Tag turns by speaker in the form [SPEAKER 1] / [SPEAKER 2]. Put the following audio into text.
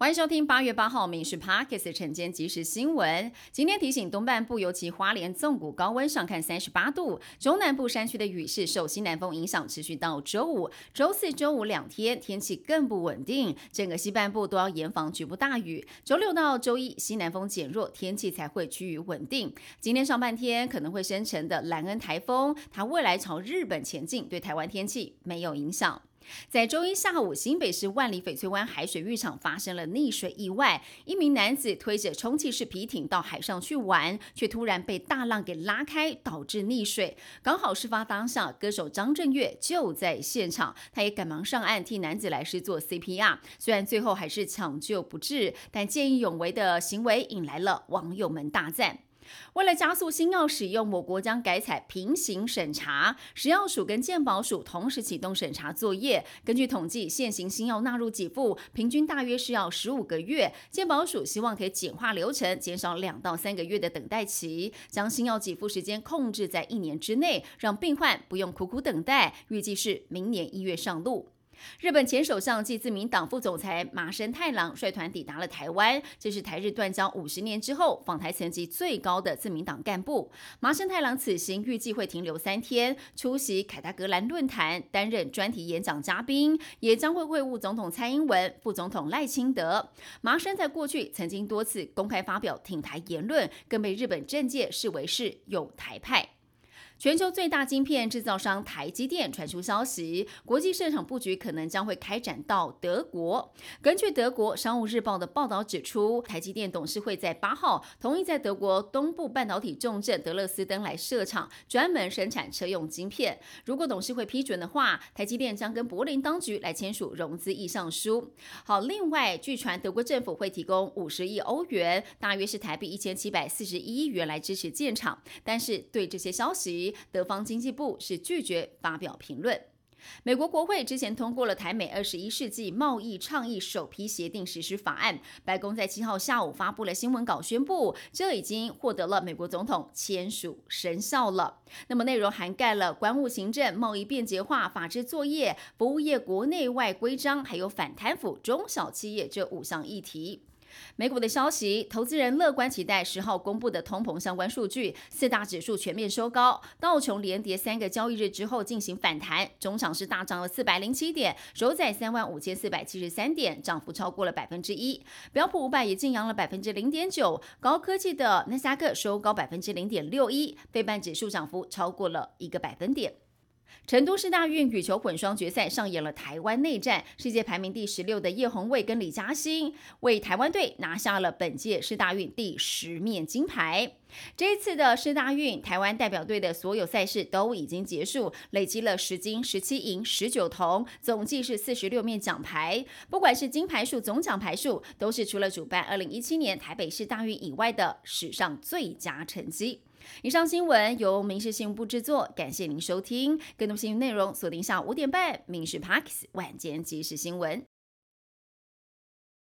[SPEAKER 1] 欢迎收听八月八号《民事 Parkes》晨间即时新闻。今天提醒东半部，尤其花莲纵谷高温上看三十八度，中南部山区的雨势受西南风影响，持续到周五、周四周五两天，天气更不稳定，整个西半部都要严防局部大雨。周六到周一西南风减弱，天气才会趋于稳定。今天上半天可能会生成的兰恩台风，它未来朝日本前进，对台湾天气没有影响。在周一下午，新北市万里翡翠湾海水浴场发生了溺水意外，一名男子推着充气式皮艇到海上去玩，却突然被大浪给拉开，导致溺水。刚好事发当下，歌手张震岳就在现场，他也赶忙上岸替男子来施做 CPR。虽然最后还是抢救不治，但见义勇为的行为引来了网友们大赞。为了加速新药使用，我国将改采平行审查，食药署跟健保署同时启动审查作业。根据统计，现行新药纳入给付，平均大约是要十五个月。健保署希望可以简化流程，减少两到三个月的等待期，将新药给付时间控制在一年之内，让病患不用苦苦等待。预计是明年一月上路。日本前首相暨自民党副总裁麻生太郎率团抵达了台湾，这是台日断交五十年之后访台层级最高的自民党干部。麻生太郎此行预计会停留三天，出席凯达格兰论坛，担任专题演讲嘉宾，也将会会晤总统蔡英文、副总统赖清德。麻生在过去曾经多次公开发表挺台言论，更被日本政界视为是有台派。全球最大晶片制造商台积电传出消息，国际市场布局可能将会开展到德国。根据德国商务日报的报道指出，台积电董事会在八号同意在德国东部半导体重镇德勒斯登来设厂，专门生产车用晶片。如果董事会批准的话，台积电将跟柏林当局来签署融资意向书。好，另外据传德国政府会提供五十亿欧元，大约是台币一千七百四十一亿元来支持建厂。但是对这些消息。德方经济部是拒绝发表评论。美国国会之前通过了台美二十一世纪贸易倡议首批协定实施法案，白宫在七号下午发布了新闻稿，宣布这已经获得了美国总统签署生效了。那么内容涵盖了关务行政、贸易便捷化、法制作业、服务业国内外规章，还有反贪腐、中小企业这五项议题。美股的消息，投资人乐观期待十号公布的通膨相关数据，四大指数全面收高，道琼连跌三个交易日之后进行反弹，中场是大涨了四百零七点，收在三万五千四百七十三点，涨幅超过了百分之一。标普五百也晋扬了百分之零点九，高科技的纳斯达克收高百分之零点六一，非半指数涨幅超过了一个百分点。成都市大运羽球混双决赛上演了台湾内战，世界排名第十六的叶红卫跟李嘉欣为台湾队拿下了本届市大运第十面金牌。这一次的世大运，台湾代表队的所有赛事都已经结束，累积了十金、十七银、十九铜，总计是四十六面奖牌。不管是金牌数、总奖牌数，都是除了主办二零一七年台北市大运以外的史上最佳成绩。以上新闻由民事新闻部制作，感谢您收听。更多新闻内容锁定下午五点半《民事 Parks 晚间即时新闻》。